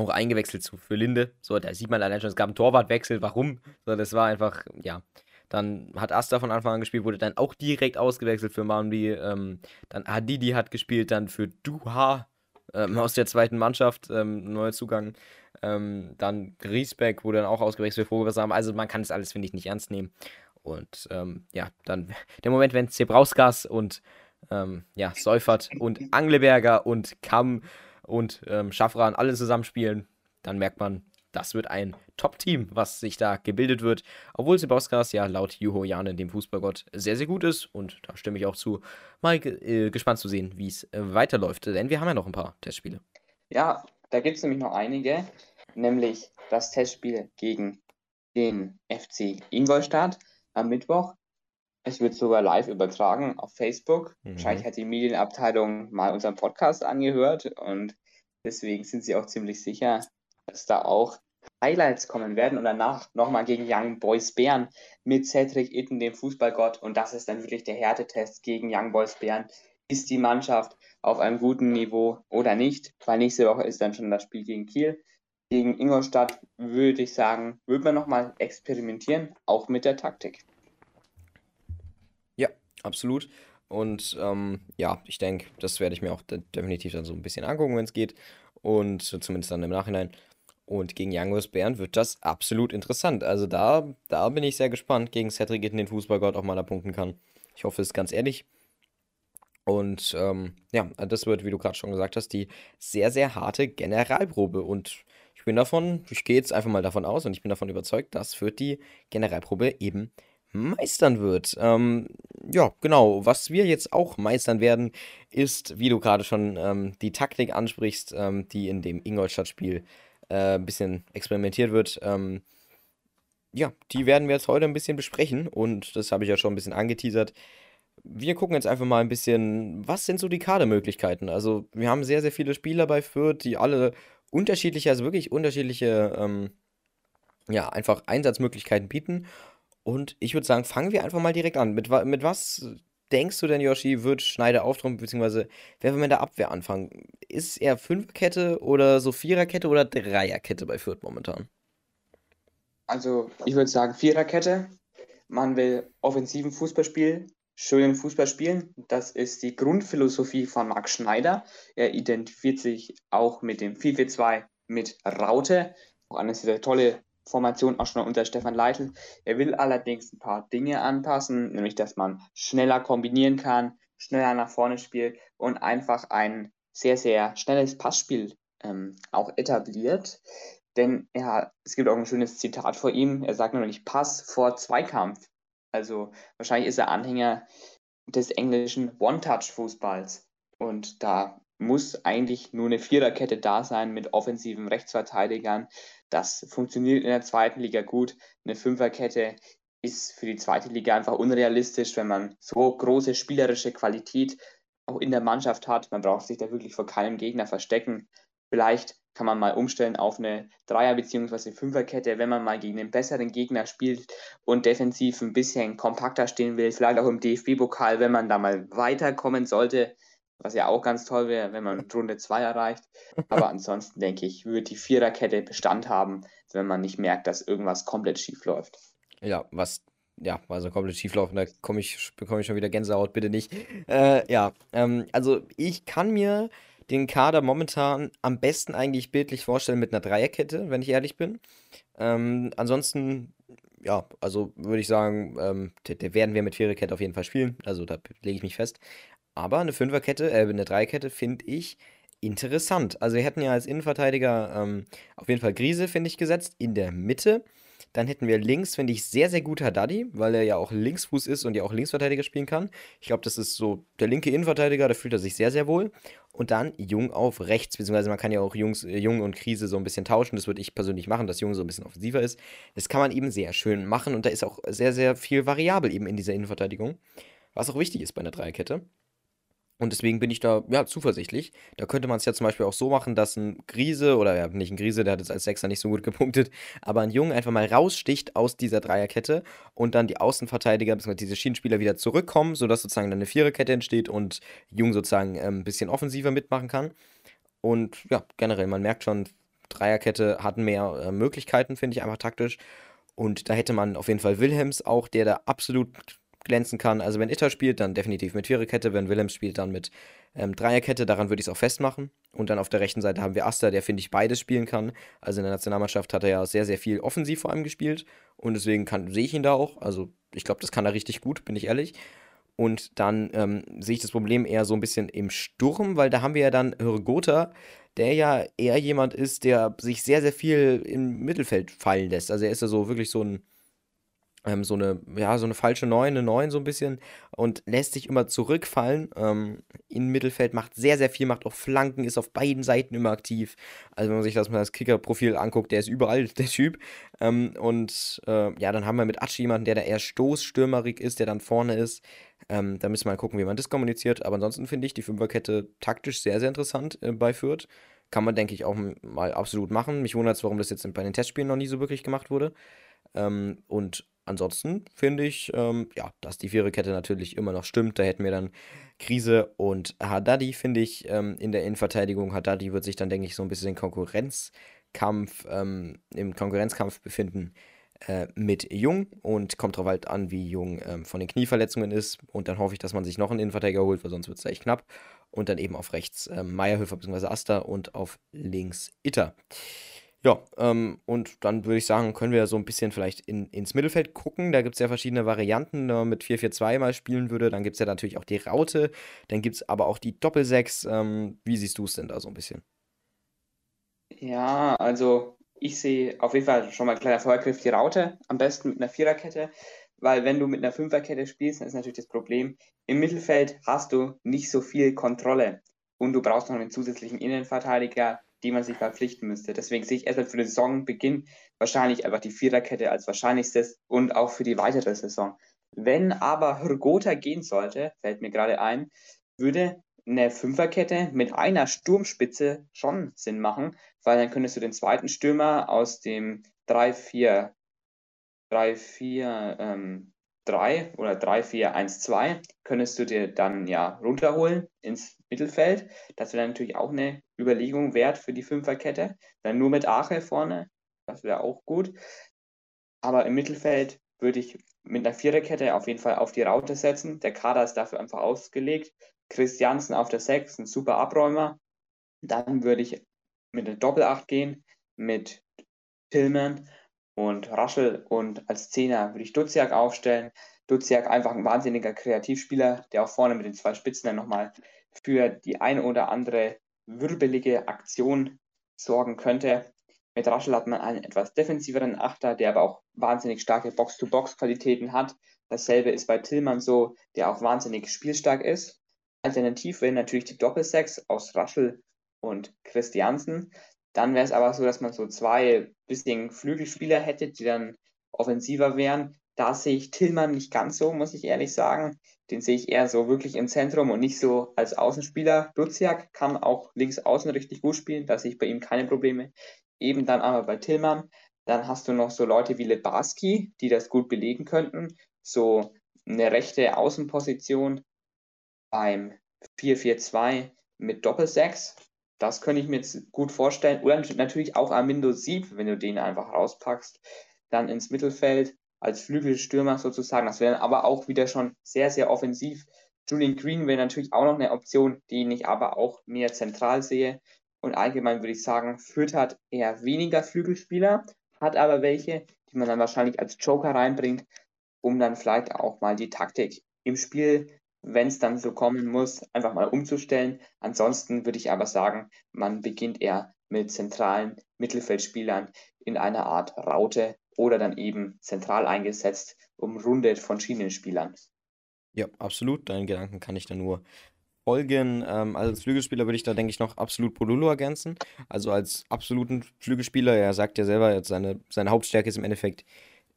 auch eingewechselt für Linde. So, da sieht man allein schon, es gab einen Torwartwechsel. Warum? So, das war einfach, ja. Dann hat Asta von Anfang an gespielt, wurde dann auch direkt ausgewechselt für Mandy. Ähm, dann Hadidi hat gespielt, dann für Duha ähm, aus der zweiten Mannschaft, ähm, neuer Zugang. Ähm, dann Griesbeck wurde dann auch ausgewechselt für Vogelwasser. Also man kann das alles, finde ich, nicht ernst nehmen. Und ähm, ja, dann [laughs] der Moment, wenn Zebrauskas und ähm, ja, Seufert und Angleberger und Kamm und ähm, Schaffran alle zusammenspielen, dann merkt man, das wird ein Top-Team, was sich da gebildet wird. Obwohl Sebauskas ja laut Juho Janen, dem Fußballgott, sehr, sehr gut ist. Und da stimme ich auch zu. Mal äh, gespannt zu sehen, wie es äh, weiterläuft. Denn wir haben ja noch ein paar Testspiele. Ja, da gibt es nämlich noch einige. Nämlich das Testspiel gegen den FC Ingolstadt am Mittwoch. Es wird sogar live übertragen auf Facebook. Mhm. Wahrscheinlich hat die Medienabteilung mal unseren Podcast angehört und deswegen sind sie auch ziemlich sicher, dass da auch Highlights kommen werden und danach nochmal gegen Young Boys Bern mit Cedric Itten, dem Fußballgott. Und das ist dann wirklich der Härtetest gegen Young Boys Bern. Ist die Mannschaft auf einem guten Niveau oder nicht? Weil nächste Woche ist dann schon das Spiel gegen Kiel. Gegen Ingolstadt würde ich sagen, würde man nochmal experimentieren, auch mit der Taktik. Ja, absolut. Und ähm, ja, ich denke, das werde ich mir auch definitiv dann so ein bisschen angucken, wenn es geht. Und zumindest dann im Nachhinein. Und gegen Youngers Bern wird das absolut interessant. Also da, da bin ich sehr gespannt, gegen Cedric den Fußballgott auch mal da punkten kann. Ich hoffe es ist ganz ehrlich. Und ähm, ja, das wird, wie du gerade schon gesagt hast, die sehr, sehr harte Generalprobe. Und ich bin davon, ich gehe jetzt einfach mal davon aus und ich bin davon überzeugt, dass Fürth die Generalprobe eben meistern wird. Ähm, ja, genau. Was wir jetzt auch meistern werden, ist, wie du gerade schon ähm, die Taktik ansprichst, ähm, die in dem Ingolstadt-Spiel äh, ein bisschen experimentiert wird. Ähm, ja, die werden wir jetzt heute ein bisschen besprechen und das habe ich ja schon ein bisschen angeteasert. Wir gucken jetzt einfach mal ein bisschen, was sind so die Kadermöglichkeiten? Also, wir haben sehr, sehr viele Spieler bei Fürth, die alle unterschiedliche, also wirklich unterschiedliche, ähm, ja, einfach Einsatzmöglichkeiten bieten. Und ich würde sagen, fangen wir einfach mal direkt an. Mit, mit was denkst du denn, Yoshi, wird Schneider auftrumpfen, beziehungsweise wer will mit der Abwehr anfangen? Ist es eher Fünferkette oder so Viererkette oder Dreierkette bei Fürth momentan? Also, ich würde sagen Viererkette. Man will offensiven Fußballspiel schönen Fußball spielen. Das ist die Grundphilosophie von Marc Schneider. Er identifiziert sich auch mit dem 4-4-2 mit Raute. Auch eine sehr tolle Formation, auch schon unter Stefan Leitl. Er will allerdings ein paar Dinge anpassen, nämlich dass man schneller kombinieren kann, schneller nach vorne spielt und einfach ein sehr, sehr schnelles Passspiel ähm, auch etabliert. Denn ja, es gibt auch ein schönes Zitat vor ihm. Er sagt nämlich Pass vor Zweikampf. Also wahrscheinlich ist er Anhänger des englischen One-Touch-Fußballs. Und da muss eigentlich nur eine Viererkette da sein mit offensiven Rechtsverteidigern. Das funktioniert in der zweiten Liga gut. Eine Fünferkette ist für die zweite Liga einfach unrealistisch, wenn man so große spielerische Qualität auch in der Mannschaft hat. Man braucht sich da wirklich vor keinem Gegner verstecken. Vielleicht kann man mal umstellen auf eine Dreier- bzw. Fünferkette, wenn man mal gegen einen besseren Gegner spielt und defensiv ein bisschen kompakter stehen will, vielleicht auch im DFB-Pokal, wenn man da mal weiterkommen sollte. Was ja auch ganz toll wäre, wenn man Runde 2 erreicht. [laughs] Aber ansonsten denke ich, wird die Viererkette Bestand haben, wenn man nicht merkt, dass irgendwas komplett schief läuft. Ja, was ja, also komplett schief laufen, da komme ich, bekomme ich schon wieder Gänsehaut, bitte nicht. Äh, ja, ähm, also ich kann mir den Kader momentan am besten eigentlich bildlich vorstellen mit einer Dreierkette, wenn ich ehrlich bin. Ähm, ansonsten, ja, also würde ich sagen, ähm, der werden wir mit Viererkette auf jeden Fall spielen. Also da lege ich mich fest. Aber eine Fünferkette, äh, eine Dreierkette finde ich interessant. Also wir hätten ja als Innenverteidiger ähm, auf jeden Fall Grise, finde ich, gesetzt in der Mitte. Dann hätten wir links, finde ich, sehr, sehr gut Haddadi, weil er ja auch Linksfuß ist und ja auch Linksverteidiger spielen kann. Ich glaube, das ist so der linke Innenverteidiger, da fühlt er sich sehr, sehr wohl. Und dann Jung auf rechts, beziehungsweise man kann ja auch Jungs, äh, Jung und Krise so ein bisschen tauschen. Das würde ich persönlich machen, dass Jung so ein bisschen offensiver ist. Das kann man eben sehr schön machen und da ist auch sehr, sehr viel variabel eben in dieser Innenverteidigung. Was auch wichtig ist bei einer Dreierkette. Und deswegen bin ich da ja zuversichtlich. Da könnte man es ja zum Beispiel auch so machen, dass ein Grise, oder ja, nicht ein Grise, der hat jetzt als Sechser nicht so gut gepunktet, aber ein Jung einfach mal raussticht aus dieser Dreierkette und dann die Außenverteidiger bzw. diese Schienenspieler wieder zurückkommen, sodass sozusagen dann eine Viererkette entsteht und Jung sozusagen ähm, ein bisschen offensiver mitmachen kann. Und ja, generell, man merkt schon, Dreierkette hat mehr äh, Möglichkeiten, finde ich einfach taktisch. Und da hätte man auf jeden Fall Wilhelms auch, der da absolut glänzen kann. Also wenn Itter spielt, dann definitiv mit Viererkette, wenn Willems spielt, dann mit ähm, Dreierkette, daran würde ich es auch festmachen. Und dann auf der rechten Seite haben wir Asta, der, finde ich, beides spielen kann. Also in der Nationalmannschaft hat er ja sehr, sehr viel offensiv vor allem gespielt. Und deswegen sehe ich ihn da auch. Also ich glaube, das kann er richtig gut, bin ich ehrlich. Und dann ähm, sehe ich das Problem eher so ein bisschen im Sturm, weil da haben wir ja dann Hörgotha, der ja eher jemand ist, der sich sehr, sehr viel im Mittelfeld fallen lässt. Also er ist ja so wirklich so ein ähm, so eine, ja, so eine falsche 9, eine 9 so ein bisschen und lässt sich immer zurückfallen. Ähm, Im Mittelfeld macht sehr, sehr viel, macht auch Flanken, ist auf beiden Seiten immer aktiv. Also wenn man sich das mal das Kicker-Profil anguckt, der ist überall [laughs] der Typ. Ähm, und äh, ja, dann haben wir mit Atschi jemanden, der da eher stoßstürmerig ist, der dann vorne ist. Ähm, da müssen wir mal gucken, wie man das kommuniziert. Aber ansonsten finde ich die Fünferkette taktisch sehr, sehr interessant äh, bei Fürth. Kann man, denke ich, auch mal absolut machen. Mich wundert es, warum das jetzt bei den Testspielen noch nie so wirklich gemacht wurde. Ähm, und ansonsten finde ich, ähm, ja, dass die Viererkette natürlich immer noch stimmt. Da hätten wir dann Krise und Haddadi, finde ich, ähm, in der Innenverteidigung. Haddadi wird sich dann, denke ich, so ein bisschen Konkurrenzkampf, ähm, im Konkurrenzkampf befinden äh, mit Jung und kommt drauf halt an, wie Jung ähm, von den Knieverletzungen ist. Und dann hoffe ich, dass man sich noch einen Innenverteidiger holt, weil sonst wird es echt knapp. Und dann eben auf rechts ähm, Meierhöfer bzw. Asta und auf links Itter. Ja, ähm, und dann würde ich sagen, können wir so ein bisschen vielleicht in, ins Mittelfeld gucken. Da gibt es ja verschiedene Varianten. Wenn man mit 4-4-2 mal spielen würde, dann gibt es ja natürlich auch die Raute. Dann gibt es aber auch die Doppelsechs. Ähm, wie siehst du es denn da so ein bisschen? Ja, also ich sehe auf jeden Fall schon mal ein kleiner Vorgriff die Raute. Am besten mit einer Viererkette. Weil wenn du mit einer Fünferkette spielst, dann ist natürlich das Problem, im Mittelfeld hast du nicht so viel Kontrolle. Und du brauchst noch einen zusätzlichen Innenverteidiger, die man sich verpflichten müsste. Deswegen sehe ich erstmal für den Saisonbeginn wahrscheinlich einfach die Viererkette als wahrscheinlichstes und auch für die weitere Saison. Wenn aber Hürgotha gehen sollte, fällt mir gerade ein, würde eine Fünferkette mit einer Sturmspitze schon Sinn machen, weil dann könntest du den zweiten Stürmer aus dem 3-4 3-4 ähm, 3 oder 3-4-1-2 könntest du dir dann ja runterholen ins Mittelfeld. Das wäre natürlich auch eine Überlegung wert für die Fünferkette. Dann nur mit Ache vorne, das wäre auch gut. Aber im Mittelfeld würde ich mit einer Viererkette auf jeden Fall auf die Raute setzen. Der Kader ist dafür einfach ausgelegt. Christiansen auf der 6, ein super Abräumer. Dann würde ich mit der Doppelacht gehen, mit Tillman und Raschel und als Zehner würde ich Duziak aufstellen. Duziak einfach ein wahnsinniger Kreativspieler, der auch vorne mit den zwei Spitzen dann nochmal für die eine oder andere wirbelige Aktion sorgen könnte. Mit Raschel hat man einen etwas defensiveren Achter, der aber auch wahnsinnig starke Box-to-Box-Qualitäten hat. Dasselbe ist bei Tillmann so, der auch wahnsinnig spielstark ist. Alternativ wäre natürlich die Doppelsechs aus Raschel und Christiansen. Dann wäre es aber so, dass man so zwei bisschen Flügelspieler hätte, die dann offensiver wären. Da sehe ich Tillmann nicht ganz so, muss ich ehrlich sagen. Den sehe ich eher so wirklich im Zentrum und nicht so als Außenspieler. Duziak kann auch links außen richtig gut spielen, da sehe ich bei ihm keine Probleme. Eben dann aber bei Tillmann. Dann hast du noch so Leute wie Lebarski, die das gut belegen könnten. So eine rechte Außenposition beim 4-4-2 mit Doppel-6. Das könnte ich mir jetzt gut vorstellen. Oder natürlich auch Armindo Sieb, wenn du den einfach rauspackst, dann ins Mittelfeld als Flügelstürmer sozusagen. Das wäre aber auch wieder schon sehr, sehr offensiv. Julian Green wäre natürlich auch noch eine Option, die ich aber auch mehr zentral sehe. Und allgemein würde ich sagen, Fürth hat eher weniger Flügelspieler, hat aber welche, die man dann wahrscheinlich als Joker reinbringt, um dann vielleicht auch mal die Taktik im Spiel, wenn es dann so kommen muss, einfach mal umzustellen. Ansonsten würde ich aber sagen, man beginnt eher mit zentralen Mittelfeldspielern in einer Art Raute oder dann eben zentral eingesetzt, umrundet von Schienenspielern. Ja, absolut. Deinen Gedanken kann ich da nur folgen. Ähm, als Flügelspieler würde ich da, denke ich, noch absolut Pololo ergänzen. Also als absoluten Flügelspieler, er sagt ja selber, seine, seine Hauptstärke ist im Endeffekt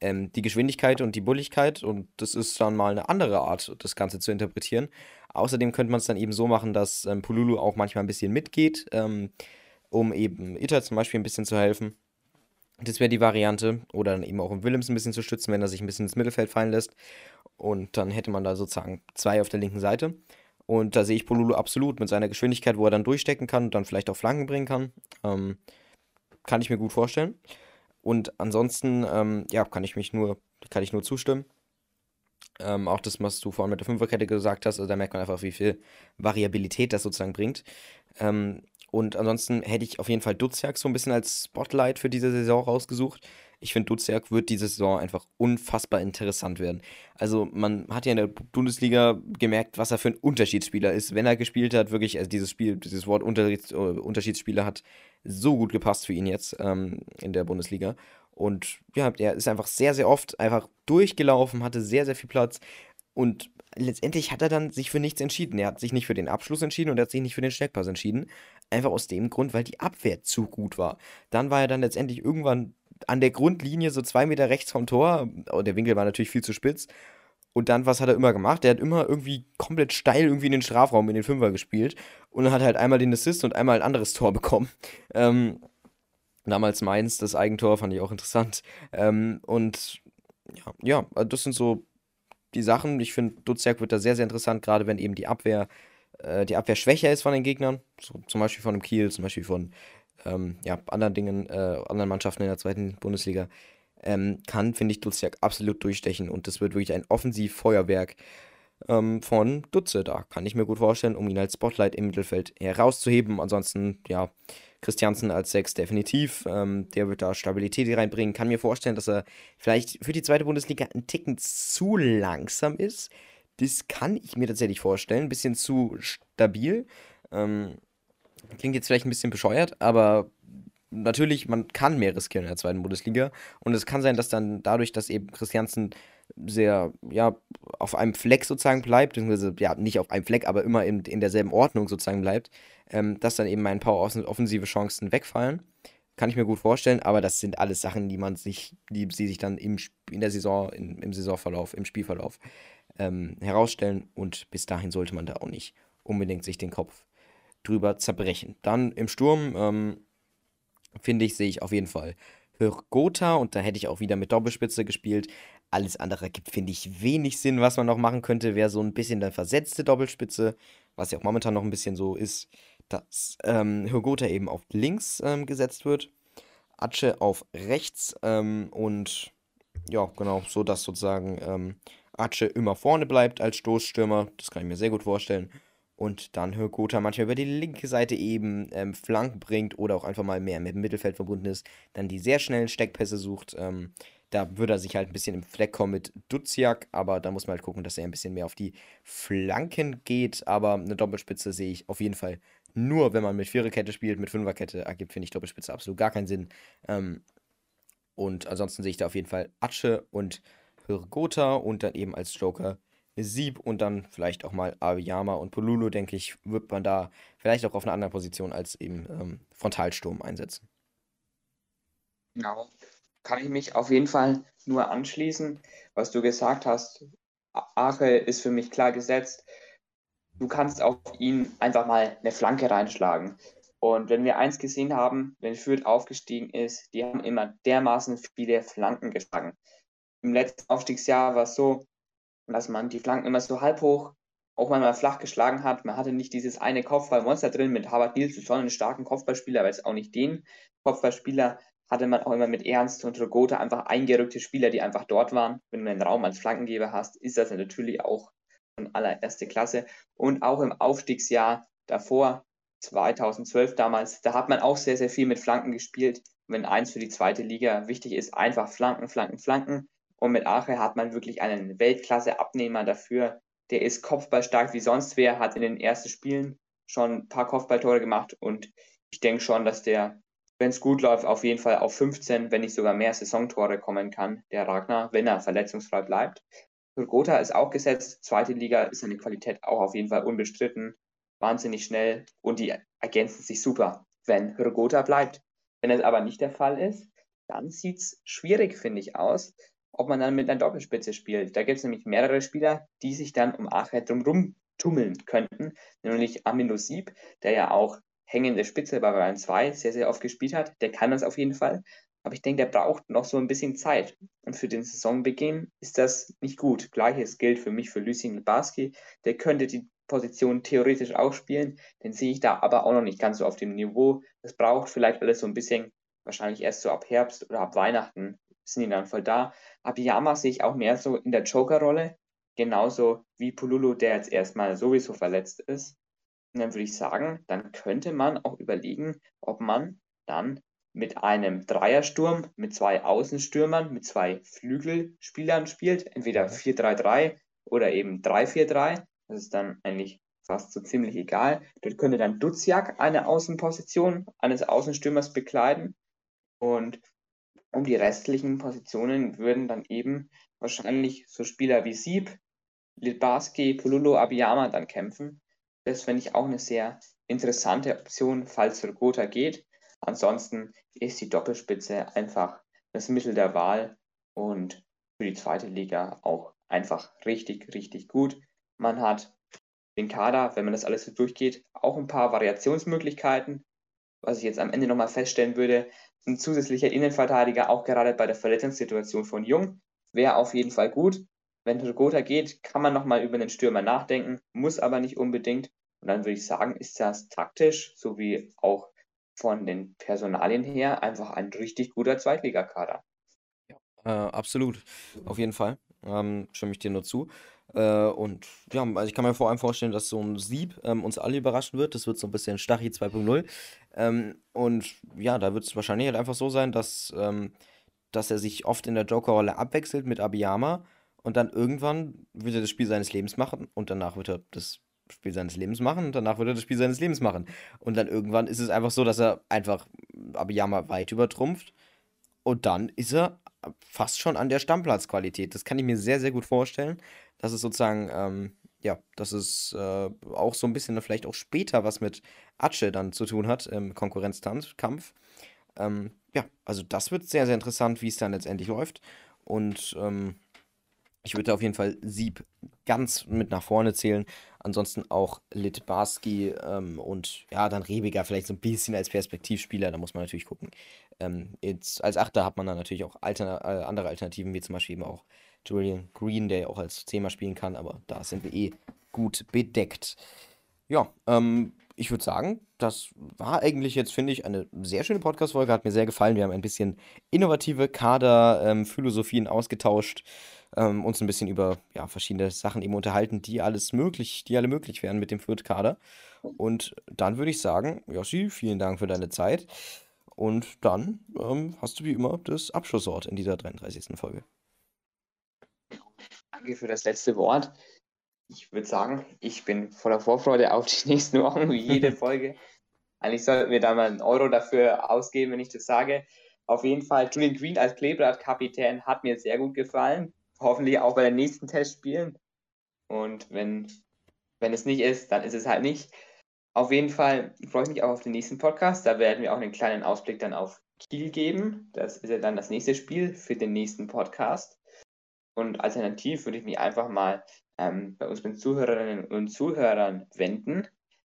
ähm, die Geschwindigkeit und die Bulligkeit und das ist dann mal eine andere Art, das Ganze zu interpretieren. Außerdem könnte man es dann eben so machen, dass ähm, Polulu auch manchmal ein bisschen mitgeht, ähm, um eben Itter zum Beispiel ein bisschen zu helfen. Das wäre die Variante. Oder dann eben auch um Willems ein bisschen zu stützen, wenn er sich ein bisschen ins Mittelfeld fallen lässt. Und dann hätte man da sozusagen zwei auf der linken Seite. Und da sehe ich Polulu absolut mit seiner Geschwindigkeit, wo er dann durchstecken kann und dann vielleicht auch Flanken bringen kann. Ähm, kann ich mir gut vorstellen. Und ansonsten, ähm, ja, kann ich mich nur, kann ich nur zustimmen. Ähm, auch das, was du vorhin mit der Fünferkette gesagt hast, also da merkt man einfach, wie viel Variabilität das sozusagen bringt. Ähm, und ansonsten hätte ich auf jeden Fall Duziak so ein bisschen als Spotlight für diese Saison rausgesucht. Ich finde, Duziak wird diese Saison einfach unfassbar interessant werden. Also, man hat ja in der Bundesliga gemerkt, was er für ein Unterschiedsspieler ist. Wenn er gespielt hat, wirklich, also dieses Spiel, dieses Wort äh, Unterschiedsspieler hat so gut gepasst für ihn jetzt ähm, in der Bundesliga. Und ja, der ist einfach sehr, sehr oft einfach durchgelaufen, hatte sehr, sehr viel Platz. Und letztendlich hat er dann sich für nichts entschieden. Er hat sich nicht für den Abschluss entschieden und er hat sich nicht für den Steckpass entschieden. Einfach aus dem Grund, weil die Abwehr zu gut war. Dann war er dann letztendlich irgendwann an der Grundlinie so zwei Meter rechts vom Tor. Oh, der Winkel war natürlich viel zu spitz. Und dann, was hat er immer gemacht? Er hat immer irgendwie komplett steil irgendwie in den Strafraum, in den Fünfer gespielt. Und hat halt einmal den Assist und einmal ein anderes Tor [laughs] bekommen. Ähm, damals Mainz, das Eigentor, fand ich auch interessant. Ähm, und ja, ja, das sind so die Sachen. Ich finde, Dutzjak wird da sehr, sehr interessant, gerade wenn eben die Abwehr, äh, die Abwehr schwächer ist von den Gegnern. So, zum Beispiel von dem Kiel, zum Beispiel von ähm, ja, anderen Dingen, äh, anderen Mannschaften in der zweiten Bundesliga. Ähm, kann, finde ich, Dutzjak absolut durchstechen und das wird wirklich ein Offensivfeuerwerk ähm, von Dutze. Da kann ich mir gut vorstellen, um ihn als Spotlight im Mittelfeld herauszuheben. Ansonsten, ja, Christiansen als Sechs definitiv. Ähm, der wird da Stabilität reinbringen. Kann mir vorstellen, dass er vielleicht für die zweite Bundesliga ein Ticken zu langsam ist. Das kann ich mir tatsächlich vorstellen. Ein bisschen zu stabil. Ähm, klingt jetzt vielleicht ein bisschen bescheuert, aber natürlich, man kann mehr riskieren in der zweiten Bundesliga. Und es kann sein, dass dann dadurch, dass eben Christiansen sehr, ja, auf einem Fleck sozusagen bleibt, beziehungsweise, ja, nicht auf einem Fleck, aber immer in, in derselben Ordnung sozusagen bleibt, ähm, dass dann eben ein paar offensive Chancen wegfallen. Kann ich mir gut vorstellen, aber das sind alles Sachen, die man sich, die sie sich dann im, in der Saison, in, im Saisonverlauf, im Spielverlauf ähm, herausstellen und bis dahin sollte man da auch nicht unbedingt sich den Kopf drüber zerbrechen. Dann im Sturm, ähm, finde ich, sehe ich auf jeden Fall Gotha und da hätte ich auch wieder mit Doppelspitze gespielt. Alles andere gibt, finde ich, wenig Sinn, was man noch machen könnte. Wäre so ein bisschen der versetzte Doppelspitze, was ja auch momentan noch ein bisschen so ist, dass ähm, Hürgota eben auf links ähm, gesetzt wird, Atsche auf rechts ähm, und ja, genau, so dass sozusagen ähm, Atsche immer vorne bleibt als Stoßstürmer. Das kann ich mir sehr gut vorstellen. Und dann Hürgota manchmal über die linke Seite eben ähm, Flanken bringt oder auch einfach mal mehr mit dem Mittelfeld verbunden ist, dann die sehr schnellen Steckpässe sucht. Ähm, da würde er sich halt ein bisschen im Fleck kommen mit Duziak, aber da muss man halt gucken, dass er ein bisschen mehr auf die Flanken geht. Aber eine Doppelspitze sehe ich auf jeden Fall nur, wenn man mit Viererkette spielt, mit Fünferkette ergibt, finde ich Doppelspitze absolut gar keinen Sinn. Ähm, und ansonsten sehe ich da auf jeden Fall Atsche und Hürgota und dann eben als Joker Sieb und dann vielleicht auch mal Aviyama und Polulu, denke ich, wird man da vielleicht auch auf einer anderen Position als eben ähm, Frontalsturm einsetzen. Genau kann ich mich auf jeden Fall nur anschließen, was du gesagt hast. Ache ist für mich klar gesetzt. Du kannst auf ihn einfach mal eine Flanke reinschlagen. Und wenn wir eins gesehen haben, wenn Fürth aufgestiegen ist, die haben immer dermaßen viele Flanken geschlagen. Im letzten Aufstiegsjahr war es so, dass man die Flanken immer so halb hoch auch wenn flach geschlagen hat, man hatte nicht dieses eine Kopfballmonster drin mit Harvard Nielsen, sondern einen starken Kopfballspieler, aber jetzt auch nicht den Kopfballspieler, hatte man auch immer mit Ernst und Rogota einfach eingerückte Spieler, die einfach dort waren. Wenn du einen Raum als Flankengeber hast, ist das natürlich auch von allererste Klasse. Und auch im Aufstiegsjahr davor, 2012 damals, da hat man auch sehr, sehr viel mit Flanken gespielt. Wenn eins für die zweite Liga wichtig ist, einfach Flanken, Flanken, Flanken. Und mit Ache hat man wirklich einen Weltklasse-Abnehmer dafür. Der ist kopfballstark wie sonst wer, hat in den ersten Spielen schon ein paar Kopfballtore gemacht und ich denke schon, dass der wenn es gut läuft, auf jeden Fall auf 15, wenn nicht sogar mehr Saisontore kommen kann, der Ragnar, wenn er verletzungsfrei bleibt. Gotha ist auch gesetzt, zweite Liga ist seine Qualität auch auf jeden Fall unbestritten, wahnsinnig schnell und die ergänzen sich super, wenn Gotha bleibt. Wenn es aber nicht der Fall ist, dann sieht es schwierig, finde ich, aus, ob man dann mit einer Doppelspitze spielt. Da gibt es nämlich mehrere Spieler, die sich dann um Ache drumherum tummeln könnten, nämlich Amino Sieb, der ja auch hängende Spitze bei Bayern 2 sehr, sehr oft gespielt hat. Der kann das auf jeden Fall. Aber ich denke, der braucht noch so ein bisschen Zeit. Und für den Saisonbeginn ist das nicht gut. Gleiches gilt für mich für Lucien Libarski. Der könnte die Position theoretisch auch spielen. Den sehe ich da aber auch noch nicht ganz so auf dem Niveau. Das braucht vielleicht alles so ein bisschen, wahrscheinlich erst so ab Herbst oder ab Weihnachten sind die dann voll da. Abiyama sehe ich auch mehr so in der Joker-Rolle. Genauso wie Pululu, der jetzt erstmal sowieso verletzt ist. Und dann würde ich sagen, dann könnte man auch überlegen, ob man dann mit einem Dreiersturm, mit zwei Außenstürmern, mit zwei Flügelspielern spielt, entweder 4-3-3 oder eben 3-4-3. Das ist dann eigentlich fast so ziemlich egal. Dort könnte dann Duziak eine Außenposition eines Außenstürmers bekleiden und um die restlichen Positionen würden dann eben wahrscheinlich so Spieler wie Sieb, Litbarski, Polulo, Abiyama dann kämpfen. Das finde ich auch eine sehr interessante Option, falls Rogota geht. Ansonsten ist die Doppelspitze einfach das Mittel der Wahl und für die zweite Liga auch einfach richtig, richtig gut. Man hat den Kader, wenn man das alles so durchgeht, auch ein paar Variationsmöglichkeiten. Was ich jetzt am Ende nochmal feststellen würde, ein zusätzlicher Innenverteidiger, auch gerade bei der Verletzungssituation von Jung, wäre auf jeden Fall gut. Wenn Rogota geht, kann man nochmal über den Stürmer nachdenken, muss aber nicht unbedingt. Und dann würde ich sagen, ist das taktisch sowie auch von den Personalien her einfach ein richtig guter Zweitligakader. Ja, äh, absolut, auf jeden Fall. Ähm, stimme ich dir nur zu. Äh, und ja, also ich kann mir vor allem vorstellen, dass so ein Sieb ähm, uns alle überraschen wird. Das wird so ein bisschen Stachy 2.0. Ähm, und ja, da wird es wahrscheinlich halt einfach so sein, dass, ähm, dass er sich oft in der Joker-Rolle abwechselt mit Abiyama und dann irgendwann wird er das Spiel seines Lebens machen und danach wird er das Spiel seines Lebens machen und danach wird er das Spiel seines Lebens machen. Und dann irgendwann ist es einfach so, dass er einfach Abiyama weit übertrumpft und dann ist er fast schon an der Stammplatzqualität. Das kann ich mir sehr, sehr gut vorstellen. Das ist sozusagen, ähm, ja, dass es äh, auch so ein bisschen vielleicht auch später was mit Atsche dann zu tun hat im Konkurrenzkampf. Ähm, ja, also das wird sehr, sehr interessant, wie es dann letztendlich läuft. Und ähm, ich würde auf jeden Fall Sieb ganz mit nach vorne zählen. Ansonsten auch Litbarski ähm, und ja, dann Rebiger vielleicht so ein bisschen als Perspektivspieler. Da muss man natürlich gucken. Ähm, jetzt, als Achter hat man dann natürlich auch Altern äh, andere Alternativen, wie zum Beispiel eben auch Julian Green, der ja auch als Thema spielen kann. Aber da sind wir eh gut bedeckt. Ja, ähm, ich würde sagen, das war eigentlich jetzt, finde ich, eine sehr schöne Podcast-Folge. Hat mir sehr gefallen. Wir haben ein bisschen innovative Kader-Philosophien ausgetauscht ähm, uns ein bisschen über ja, verschiedene Sachen eben unterhalten, die alles möglich, die alle möglich wären mit dem Fürth-Kader. Und dann würde ich sagen, Joshi, vielen Dank für deine Zeit. Und dann ähm, hast du wie immer das Abschlusswort in dieser 33. Folge. Danke für das letzte Wort. Ich würde sagen, ich bin voller Vorfreude auf die [laughs] nächsten Wochen, wie jede [laughs] Folge. Eigentlich sollten wir da mal einen Euro dafür ausgeben, wenn ich das sage. Auf jeden Fall, Julian Green als Kleeblatt-Kapitän hat mir sehr gut gefallen hoffentlich auch bei den nächsten Testspielen. Und wenn, wenn es nicht ist, dann ist es halt nicht. Auf jeden Fall freue ich mich auch auf den nächsten Podcast. Da werden wir auch einen kleinen Ausblick dann auf Kiel geben. Das ist ja dann das nächste Spiel für den nächsten Podcast. Und alternativ würde ich mich einfach mal ähm, bei unseren Zuhörerinnen und Zuhörern wenden.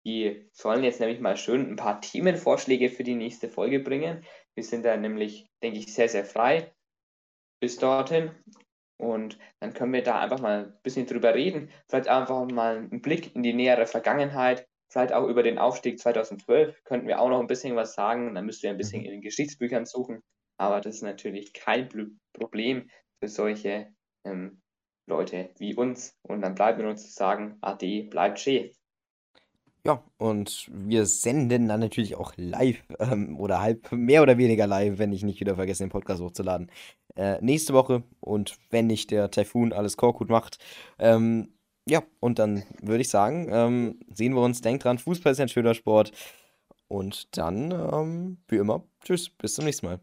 Die sollen jetzt nämlich mal schön ein paar Themenvorschläge für die nächste Folge bringen. Wir sind da nämlich, denke ich, sehr, sehr frei bis dorthin. Und dann können wir da einfach mal ein bisschen drüber reden. Vielleicht einfach mal einen Blick in die nähere Vergangenheit. Vielleicht auch über den Aufstieg 2012 könnten wir auch noch ein bisschen was sagen. Dann müsst ihr ein bisschen mhm. in den Geschichtsbüchern suchen. Aber das ist natürlich kein Problem für solche ähm, Leute wie uns. Und dann bleibt mir nur zu sagen, Ade, bleibt schön. Ja, und wir senden dann natürlich auch live ähm, oder halb mehr oder weniger live, wenn ich nicht wieder vergesse, den Podcast hochzuladen. Äh, nächste Woche und wenn nicht der Typhoon alles Korkut macht. Ähm, ja, und dann würde ich sagen, ähm, sehen wir uns. Denkt dran, Fußball ist ein schöner Sport. Und dann, ähm, wie immer, tschüss, bis zum nächsten Mal.